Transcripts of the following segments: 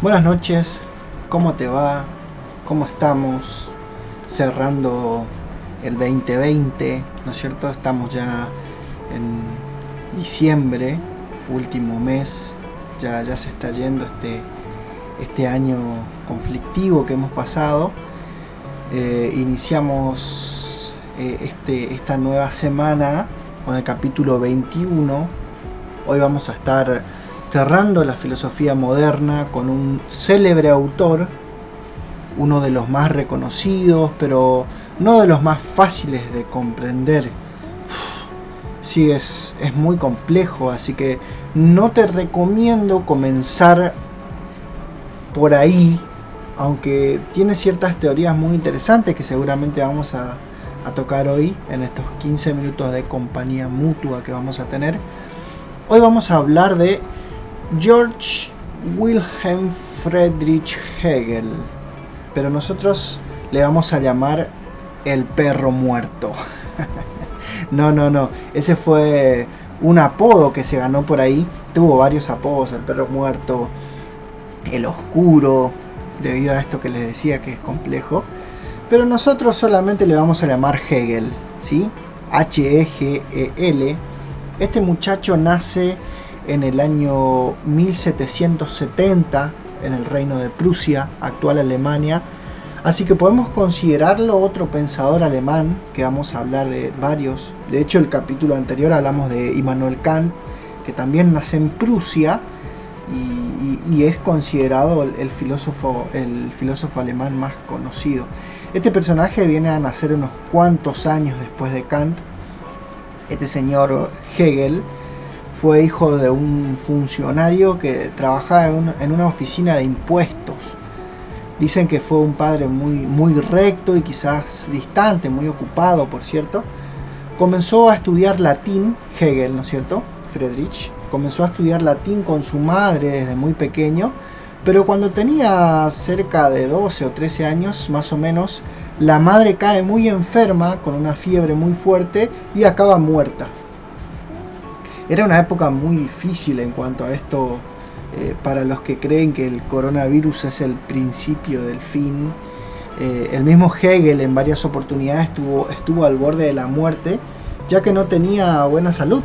Buenas noches, ¿cómo te va? ¿Cómo estamos? Cerrando el 2020, ¿no es cierto? Estamos ya en diciembre, último mes, ya, ya se está yendo este, este año conflictivo que hemos pasado. Eh, iniciamos eh, este, esta nueva semana con el capítulo 21. Hoy vamos a estar cerrando la filosofía moderna con un célebre autor, uno de los más reconocidos, pero no de los más fáciles de comprender. Sí, es, es muy complejo, así que no te recomiendo comenzar por ahí, aunque tiene ciertas teorías muy interesantes que seguramente vamos a, a tocar hoy en estos 15 minutos de compañía mutua que vamos a tener. Hoy vamos a hablar de George Wilhelm Friedrich Hegel, pero nosotros le vamos a llamar el perro muerto. no, no, no, ese fue un apodo que se ganó por ahí. Tuvo varios apodos, el perro muerto, el oscuro, debido a esto que les decía que es complejo. Pero nosotros solamente le vamos a llamar Hegel, ¿sí? H-E-G-E-L. Este muchacho nace en el año 1770 en el reino de Prusia, actual Alemania. Así que podemos considerarlo otro pensador alemán, que vamos a hablar de varios. De hecho, el capítulo anterior hablamos de Immanuel Kant, que también nace en Prusia y, es considerado el, filósofo, el filósofo alemán más conocido. Este personaje viene a nacer unos cuantos años después de Kant. Este señor Hegel fue hijo de un funcionario que trabajaba en una oficina de impuestos. Dicen que fue un padre muy, muy recto y quizás distante, muy ocupado, por cierto. Comenzó a estudiar latín, Hegel, ¿no es cierto? Friedrich. Comenzó a estudiar latín con su madre desde muy pequeño, pero cuando tenía cerca de 12 o 13 años, más o menos, la madre cae muy enferma, con una fiebre muy fuerte, y acaba muerta. Era una época muy difícil en cuanto a esto eh, para los que creen que el coronavirus es el principio del fin. Eh, el mismo Hegel en varias oportunidades estuvo, estuvo al borde de la muerte ya que no tenía buena salud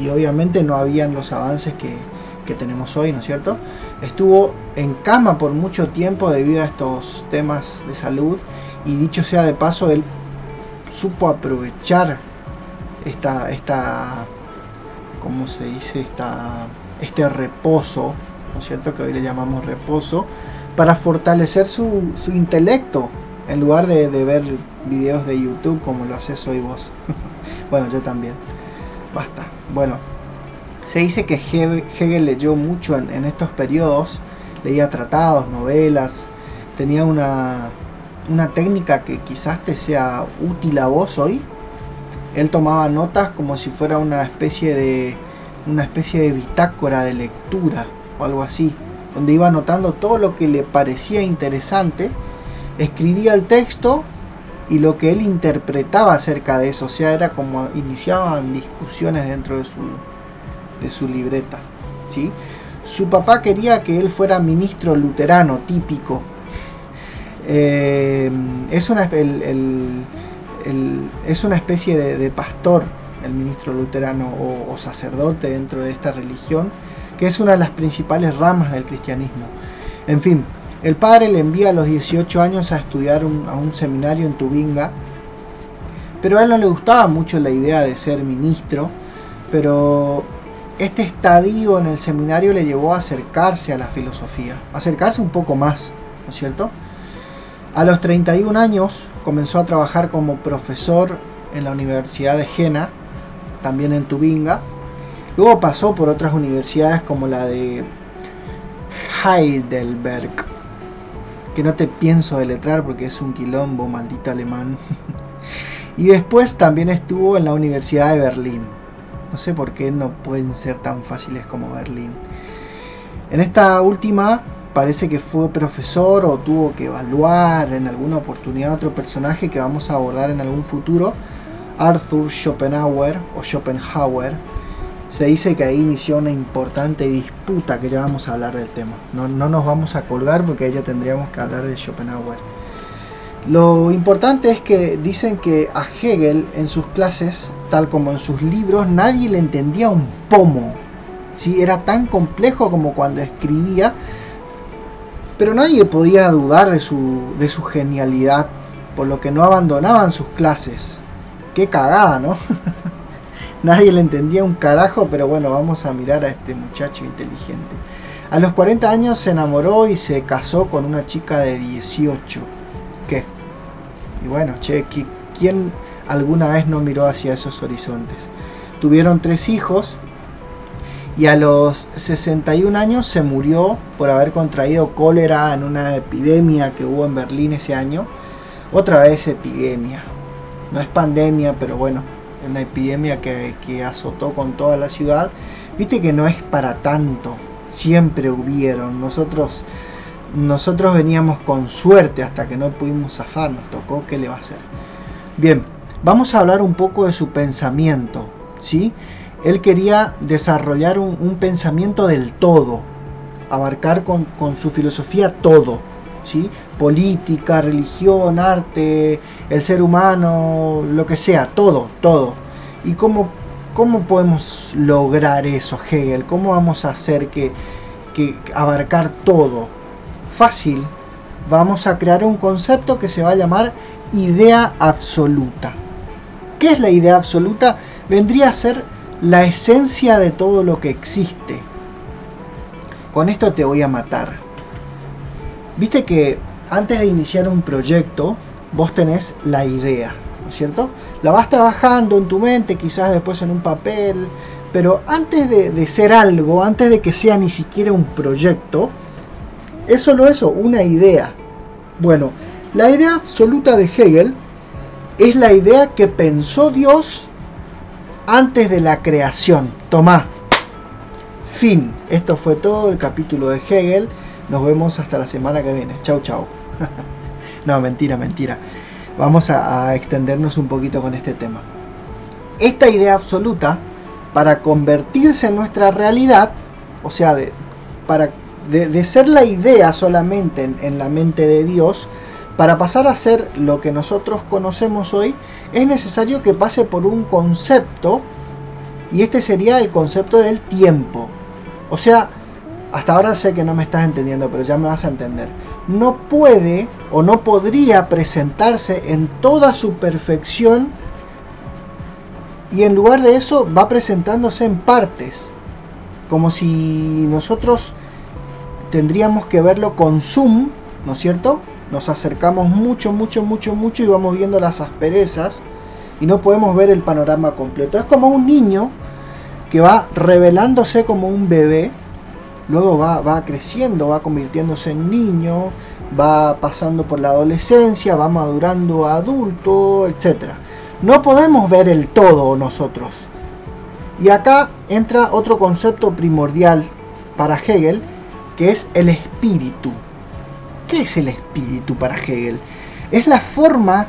y obviamente no habían los avances que, que tenemos hoy, ¿no es cierto? Estuvo en cama por mucho tiempo debido a estos temas de salud y dicho sea de paso, él supo aprovechar esta, esta ¿cómo se dice? Esta, este reposo, ¿no es cierto? Que hoy le llamamos reposo, para fortalecer su, su intelecto, en lugar de, de, ver videos de YouTube como lo haces hoy vos. bueno, yo también. Basta. Bueno, se dice que Hegel leyó mucho en, en estos periodos, leía tratados, novelas, tenía una, una técnica que quizás te sea útil a vos hoy, él tomaba notas como si fuera una especie de una especie de bitácora de lectura o algo así, donde iba anotando todo lo que le parecía interesante, escribía el texto y lo que él interpretaba acerca de eso, o sea, era como iniciaban discusiones dentro de su, de su libreta. ¿sí? Su papá quería que él fuera ministro luterano típico. Eh, es una, el, el, es una especie de, pastor, el ministro luterano o, sacerdote dentro de esta religión, que es una de las principales ramas del cristianismo. En fin, el padre le envía a los 18 años a estudiar a un seminario en Tubinga, pero a él no le gustaba mucho la idea de ser ministro, pero este estadio en el seminario le llevó a acercarse a la filosofía, acercarse un poco más, ¿no es cierto? A los 31 años comenzó a trabajar como profesor en la Universidad de Jena, también en Tubinga. Luego pasó por otras universidades como la de Heidelberg, que no te pienso deletrar porque es un quilombo, maldito alemán. y después también estuvo en la Universidad de Berlín. No sé por qué no pueden ser tan fáciles como Berlín. En esta última parece que fue profesor o tuvo que evaluar en alguna oportunidad otro personaje que vamos a abordar en algún futuro, Arthur Schopenhauer o Schopenhauer, se dice que ahí inició una importante disputa que ya vamos a hablar del tema. No, no nos vamos a colgar porque ya tendríamos que hablar de Schopenhauer. Lo importante es que dicen que a Hegel en sus clases, tal como en sus libros, nadie le entendía un pomo. ¿sí? Era tan complejo como cuando escribía, pero nadie podía dudar de su, de su genialidad, por lo que no abandonaban sus clases. Qué cagada, ¿no? nadie le entendía un carajo, pero bueno, vamos a mirar a este muchacho inteligente. A los 40 años se enamoró y se casó con una chica de 18. ¿Qué? Y bueno, che, ¿quién alguna vez no miró hacia esos horizontes? Tuvieron tres hijos y a los 61 años se murió por haber contraído cólera en una epidemia que hubo en Berlín ese año. Otra vez epidemia. No es pandemia, pero bueno, una epidemia que, que azotó con toda la ciudad. Viste que no es para tanto. Siempre hubieron. Nosotros, nosotros veníamos con suerte hasta que no pudimos zafar. Nos tocó, ¿qué le va a hacer? Bien, vamos a hablar un poco de su pensamiento. ¿sí? Él quería desarrollar un, pensamiento del todo, abarcar con, su filosofía todo, ¿sí? política, religión, arte, el ser humano, lo que sea, todo, todo. ¿Y cómo, cómo podemos lograr eso, Hegel? ¿Cómo vamos a hacer que, que abarcar todo? Fácil, vamos a crear un concepto que se va a llamar idea absoluta. ¿Qué es la idea absoluta? Vendría a ser la esencia de todo lo que existe. Con esto te voy a matar. Viste que antes de iniciar un proyecto, vos tenés la idea, ¿no es cierto? La vas trabajando en tu mente, quizás después en un papel, pero antes de, de ser algo, antes de que sea ni siquiera un proyecto, es solo eso, una idea. Bueno, la idea absoluta de Hegel es la idea que pensó Dios antes de la creación. Tomá. Fin. Esto fue todo el capítulo de Hegel. Nos vemos hasta la semana que viene. Chau, chau. no, mentira, mentira. Vamos a, extendernos un poquito con este tema. Esta idea absoluta, para convertirse en nuestra realidad, o sea, de, para, de, ser la idea solamente en la mente de Dios, para pasar a ser lo que nosotros conocemos hoy, es necesario que pase por un concepto, y este sería el concepto del tiempo. O sea, hasta ahora sé que no me estás entendiendo, pero ya me vas a entender. No puede o no podría presentarse en toda su perfección y en lugar de eso va presentándose en partes, como si nosotros tendríamos que verlo con zoom, ¿no es cierto? Nos acercamos mucho, mucho, mucho, mucho y vamos viendo las asperezas y no podemos ver el panorama completo. Es como un niño que va revelándose como un bebé, luego va, va creciendo, va convirtiéndose en niño, va pasando por la adolescencia, va madurando a adulto, etc. No podemos ver el todo nosotros. Y acá entra otro concepto primordial para Hegel, que es el espíritu. ¿Qué es el espíritu para Hegel? Es la forma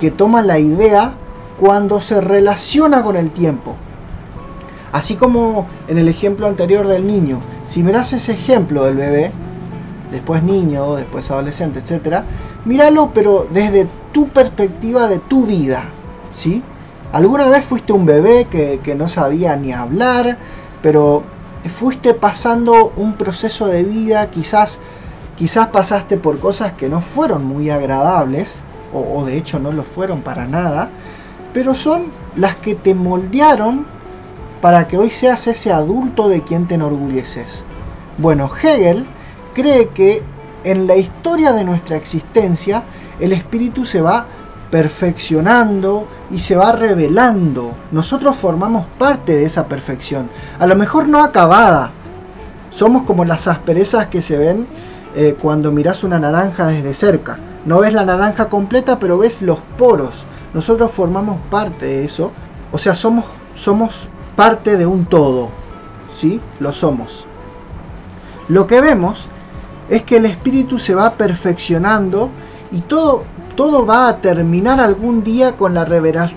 que toma la idea cuando se relaciona con el tiempo. Así como en el ejemplo anterior del niño, si miras ese ejemplo del bebé, después niño, después adolescente, etc., míralo pero desde tu perspectiva de tu vida, ¿sí? ¿Alguna vez fuiste un bebé que, que no sabía ni hablar, pero fuiste pasando un proceso de vida quizás Quizás pasaste por cosas que no fueron muy agradables, o, de hecho no lo fueron para nada, pero son las que te moldearon para que hoy seas ese adulto de quien te enorgulleces. Bueno, Hegel cree que en la historia de nuestra existencia el espíritu se va perfeccionando y se va revelando. Nosotros formamos parte de esa perfección. A lo mejor no acabada. Somos como las asperezas que se ven eh, cuando miras una naranja desde cerca. No ves la naranja completa, pero ves los poros. Nosotros formamos parte de eso. O sea, somos, somos parte de un todo. ¿Sí? Lo somos. Lo que vemos es que el espíritu se va perfeccionando y todo, todo va a terminar algún día con la,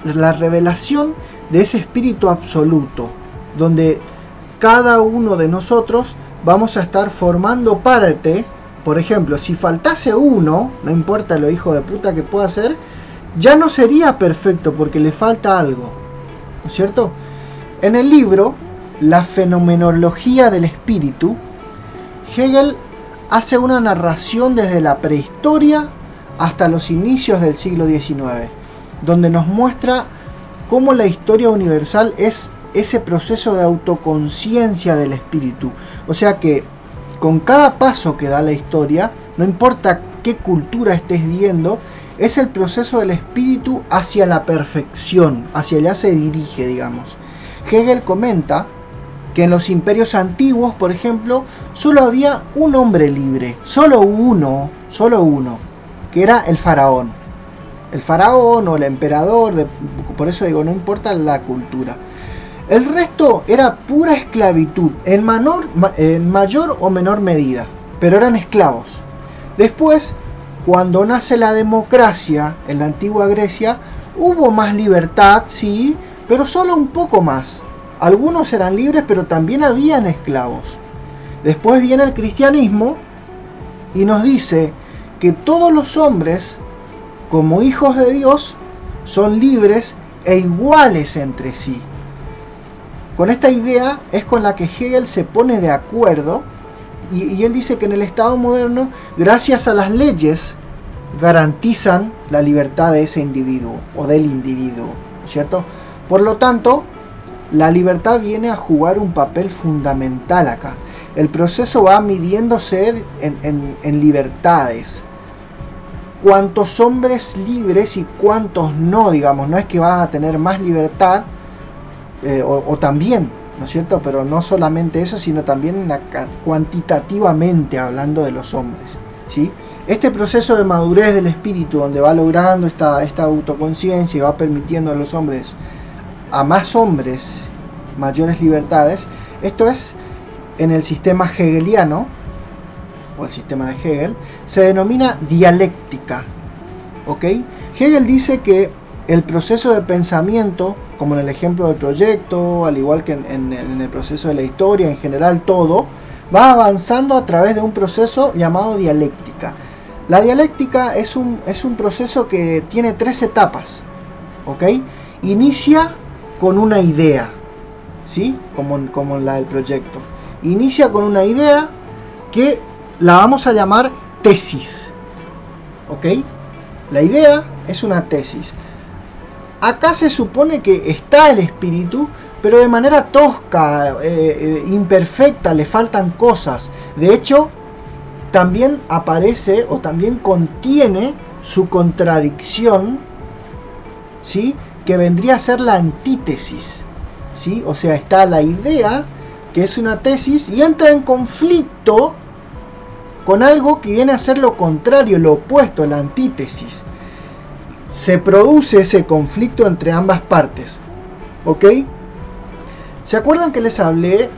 la revelación de ese espíritu absoluto. donde cada uno de nosotros vamos a estar formando parte. Por ejemplo, si faltase uno, no importa lo hijo de puta que pueda ser, ya no sería perfecto porque le falta algo. ¿No es cierto? En el libro, La fenomenología del espíritu, Hegel hace una narración desde la prehistoria hasta los inicios del siglo XIX, donde nos muestra cómo la historia universal es ese proceso de autoconciencia del espíritu. O sea que con cada paso que da la historia, no importa qué cultura estés viendo, es el proceso del espíritu hacia la perfección, hacia allá se dirige, digamos. Hegel comenta que en los imperios antiguos, por ejemplo, solo había un hombre libre, solo uno, solo uno, que era el faraón. El faraón o el emperador, por eso digo, no importa la cultura. El resto era pura esclavitud, en, mayor o menor medida, pero eran esclavos. Después, cuando nace la democracia en la antigua Grecia, hubo más libertad, sí, pero solo un poco más. Algunos eran libres, pero también habían esclavos. Después viene el cristianismo y nos dice que todos los hombres, como hijos de Dios, son libres e iguales entre sí. Con esta idea es con la que Hegel se pone de acuerdo y, él dice que en el Estado moderno, gracias a las leyes, garantizan la libertad de ese individuo o del individuo, ¿cierto? Por lo tanto, la libertad viene a jugar un papel fundamental acá. El proceso va midiéndose en libertades. Cuántos hombres libres y cuántos no, digamos, no es que van a tener más libertad, eh, o, también, ¿no es cierto? Pero no solamente eso, sino también cuantitativamente hablando de los hombres. ¿sí? Este proceso de madurez del espíritu, donde va logrando esta, esta autoconciencia y va permitiendo a los hombres, a más hombres, mayores libertades, esto es en el sistema hegeliano, o el sistema de Hegel, se denomina dialéctica. ¿Ok? Hegel dice que el proceso de pensamiento como en el ejemplo del proyecto, al igual que en, el proceso de la historia, en general todo, va avanzando a través de un proceso llamado dialéctica. La dialéctica es un, es un proceso que tiene tres etapas. ¿ok? Inicia con una idea, ¿sí? Como, como la del proyecto. Inicia con una idea que la vamos a llamar tesis. ¿Ok? La idea es una tesis. Acá se supone que está el espíritu, pero de manera tosca, eh, eh, imperfecta, le faltan cosas. De hecho, también aparece o también contiene su contradicción, ¿sí? que vendría a ser la antítesis. ¿sí? O sea, está la idea, que es una tesis, y entra en conflicto con algo que viene a ser lo contrario, lo opuesto, la antítesis se produce ese conflicto entre ambas partes. ¿Ok? ¿Se acuerdan que les hablé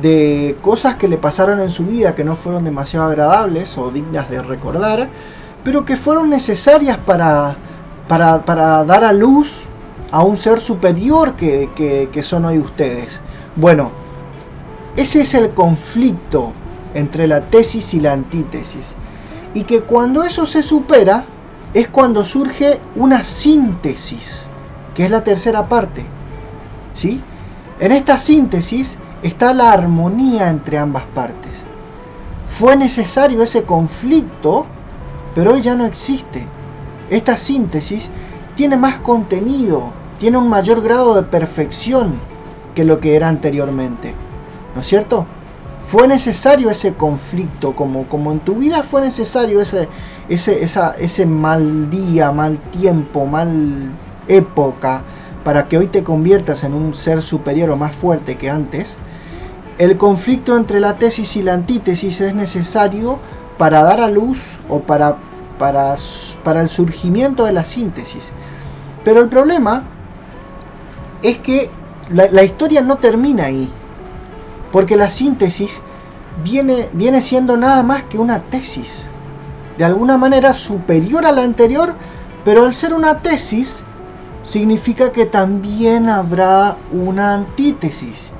de cosas que le pasaron en su vida que no fueron demasiado agradables o dignas de recordar, pero que fueron necesarias para, para, dar a luz a un ser superior que, que, que son hoy ustedes? Bueno, ese es el conflicto entre la tesis y la antítesis. Y que cuando eso se supera, es cuando surge una síntesis, que es la tercera parte. ¿Sí? En esta síntesis está la armonía entre ambas partes. Fue necesario ese conflicto, pero hoy ya no existe. Esta síntesis tiene más contenido, tiene un mayor grado de perfección que lo que era anteriormente. ¿No es cierto? fue necesario ese conflicto, como, como en tu vida fue necesario ese, ese, ese mal día, mal tiempo, mal época, para que hoy te conviertas en un ser superior o más fuerte que antes, el conflicto entre la tesis y la antítesis es necesario para dar a luz o para, para, para el surgimiento de la síntesis. Pero el problema es que la, la historia no termina ahí porque la síntesis viene, viene siendo nada más que una tesis, de alguna manera superior a la anterior, pero al ser una tesis, significa que también habrá una antítesis.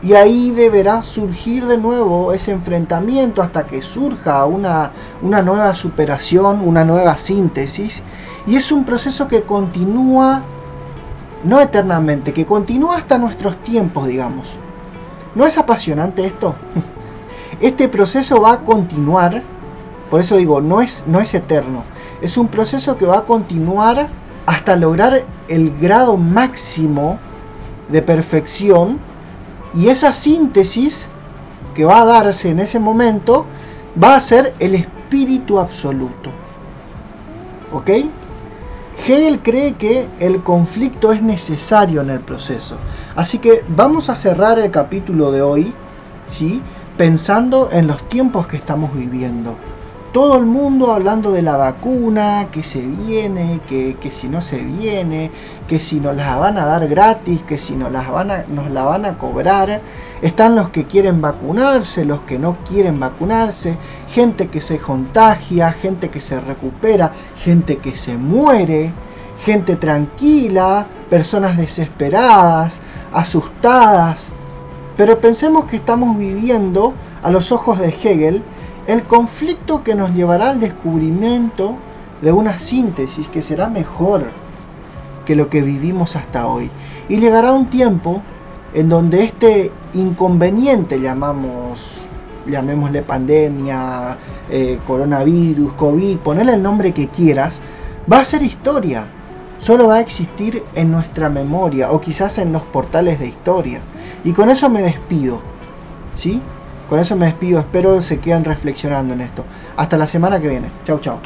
Y ahí deberá surgir de nuevo ese enfrentamiento hasta que surja una, una nueva superación, una nueva síntesis. Y es un proceso que continúa, no eternamente, que continúa hasta nuestros tiempos, digamos. ¿No es apasionante esto? Este proceso va a continuar, por eso digo, no es, no es eterno. Es un proceso que va a continuar hasta lograr el grado máximo de perfección y esa síntesis que va a darse en ese momento va a ser el espíritu absoluto. ¿Ok? Hegel cree que el conflicto es necesario en el proceso. Así que vamos a cerrar el capítulo de hoy, ¿sí? Pensando en los tiempos que estamos viviendo todo el mundo hablando de la vacuna, que se viene, que, si no se viene, que si nos la van a dar gratis, que si nos, las van a, nos la van a cobrar. Están los que quieren vacunarse, los que no quieren vacunarse, gente que se contagia, gente que se recupera, gente que se muere, gente tranquila, personas desesperadas, asustadas. Pero pensemos que estamos viviendo a los ojos de Hegel el conflicto que nos llevará al descubrimiento de una síntesis que será mejor que lo que vivimos hasta hoy. Y llegará un tiempo en donde este inconveniente, llamamos, llamémosle pandemia, eh, coronavirus, COVID, ponerle el nombre que quieras, va a ser historia. Solo va a existir en nuestra memoria o quizás en los portales de historia. Y con eso me despido. ¿Sí? Con eso me despido, espero se queden reflexionando en esto. Hasta la semana que viene. Chau, chau.